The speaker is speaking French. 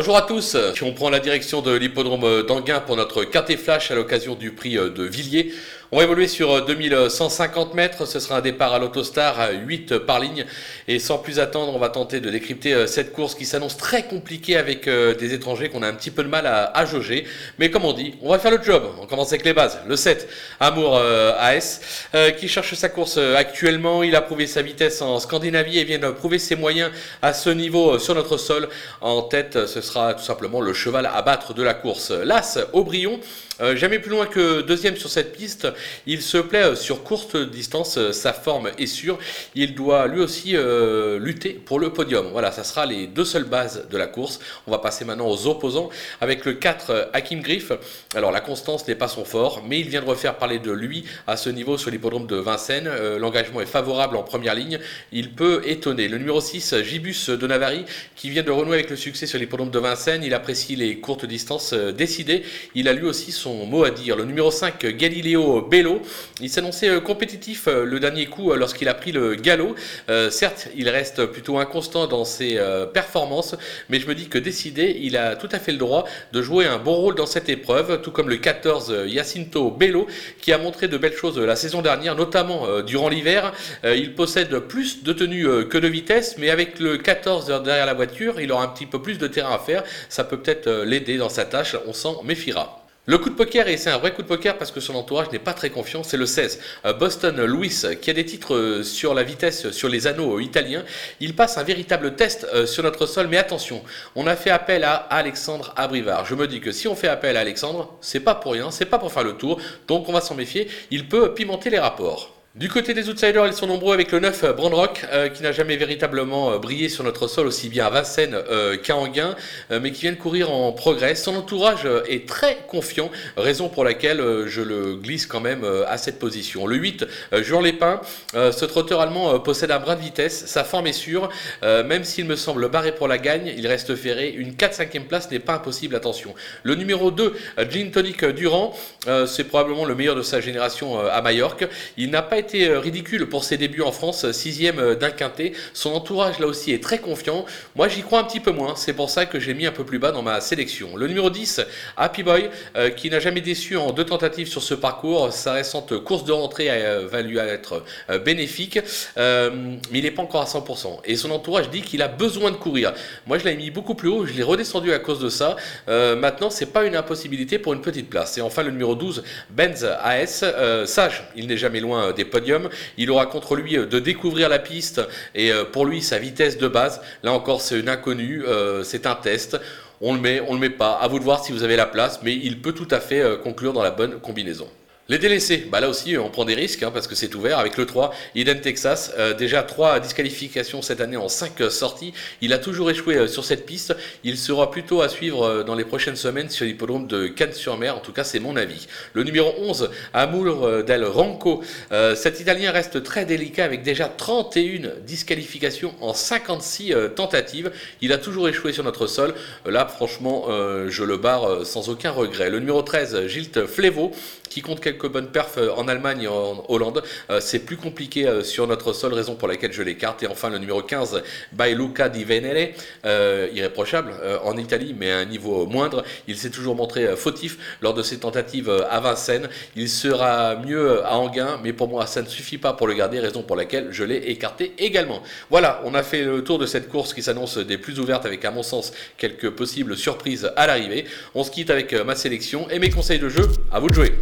Bonjour à tous, on prend la direction de l'hippodrome d'Anguin pour notre quintet flash à l'occasion du prix de Villiers. On va évoluer sur 2150 mètres, ce sera un départ à l'autostar, 8 par ligne. Et sans plus attendre, on va tenter de décrypter cette course qui s'annonce très compliquée avec des étrangers qu'on a un petit peu de mal à, à, jauger. Mais comme on dit, on va faire le job. On commence avec les bases. Le 7, Amour AS, qui cherche sa course actuellement. Il a prouvé sa vitesse en Scandinavie et vient de prouver ses moyens à ce niveau sur notre sol. En tête, ce sera tout simplement le cheval à battre de la course. L'As, Aubryon, euh, jamais plus loin que deuxième sur cette piste. Il se plaît euh, sur courte distance, euh, sa forme est sûre. Il doit lui aussi lutter pour le podium. Voilà, ça sera les deux seules bases de la course. On va passer maintenant aux opposants avec le 4 Hakim Griff. Alors la constance n'est pas son fort, mais il vient de refaire parler de lui à ce niveau sur l'hippodrome de Vincennes. L'engagement est favorable en première ligne. Il peut étonner. Le numéro 6, Gibus de Navarri, qui vient de renouer avec le succès sur l'hippodrome de Vincennes. Il apprécie les courtes distances décidées. Il a lui aussi son mot à dire. Le numéro 5, Galileo Bello, il s'annonçait euh, compétitif euh, le dernier coup euh, lorsqu'il a pris le galop. certes, il reste plutôt inconstant dans ses performances, mais je me dis que décidé, il a tout à fait le droit de jouer un bon rôle dans cette épreuve, tout comme le 14, Jacinto Bello, qui a montré de belles choses la saison dernière, notamment durant l'hiver. il possède plus de tenue que de vitesse, mais avec le 14 derrière la voiture, il aura un petit peu plus de terrain à faire. Ça peut peut-être l'aider dans sa tâche, on s'en méfiera. Le coup de poker, et c'est un vrai coup de poker parce que son entourage n'est pas très confiant, c'est le 16. Euh, Boston Louis, qui a des titres euh, sur la vitesse, sur les anneaux euh, italiens, il passe un véritable test sur notre sol, mais attention, on a fait appel à Alexandre Abrivard. Je me dis que si on fait appel à Alexandre, c'est pas pour rien, c'est pas pour faire le tour, donc on va s'en méfier, il peut pimenter les rapports. Du côté des outsiders, ils sont nombreux avec le 9 euh, Brandrock, euh, qui n'a jamais véritablement euh, brillé sur notre sol aussi bien à Vincennes qu'à Anguin, mais qui vient de courir en progrès. Son entourage est très confiant, raison pour laquelle je le glisse quand même à cette position. Le 8, Jean Lépin, ce trotteur allemand possède un brin de vitesse, sa forme est sûre, même s'il me semble barré pour la gagne, il reste ferré. Une 4-5e place n'est pas impossible, attention. Le numéro 2, Jean Tonic Durand, c'est probablement le meilleur de sa génération à Majorque. Il n'a pas été euh, ridicule pour ses débuts en France, euh, sixième euh, d'un quintet. Son entourage là aussi est très confiant. Moi j'y crois un petit peu moins, c'est pour ça que j'ai mis un peu plus bas dans ma sélection. Le numéro 10, Happy Boy, qui n'a jamais déçu en deux tentatives sur ce parcours. Sa récente course de rentrée va lui être bénéfique, mais il n'est pas encore à 100%. Et son entourage dit qu'il a besoin de courir. Moi je l'ai mis beaucoup plus haut, je l'ai redescendu à cause de ça. maintenant c'est pas une impossibilité pour une petite place. Et enfin le numéro 12, Benz AS, sage, il n'est jamais loin des podium. Il aura contre lui euh, de découvrir la piste et euh, pour lui sa vitesse de base. Là encore, c'est une inconnue, euh, c'est un test. On le met, on le met pas. À vous de voir si vous avez la place, mais il peut tout à fait conclure dans la bonne combinaison. Les délaissés, bah là aussi on prend des risques hein, parce que c'est ouvert avec le 3, Eden Texas, euh, déjà 3 disqualifications cette année en 5 euh, sorties, il a toujours échoué euh, sur cette piste, il sera plutôt à suivre dans les prochaines semaines sur l'hippodrome de Cannes-sur-Mer, en tout cas c'est mon avis. Le numéro 11, Amour del Ranco, cet Italien reste très délicat avec déjà 31 disqualifications en 56 tentatives, il a toujours échoué sur notre sol, là franchement je le barre sans aucun regret. Le numéro 13, Gilt Flevo, qui compte quelques bonnes perfs euh, en Allemagne et en Hollande. Euh, c'est plus compliqué euh, sur notre sol, raison pour laquelle je l'écarte. Et enfin, le numéro 15, by Luca Di Venere, irréprochable en Italie, mais à un niveau moindre. Il s'est toujours montré fautif lors de ses tentatives à Vincennes. Il sera mieux à Anguin, mais pour moi, ça ne suffit pas pour le garder, raison pour laquelle je l'ai écarté également. Voilà, on a fait le tour de cette course qui s'annonce des plus ouvertes avec, à mon sens, quelques possibles surprises à l'arrivée. On se quitte avec ma sélection et mes conseils de jeu. À vous de jouer.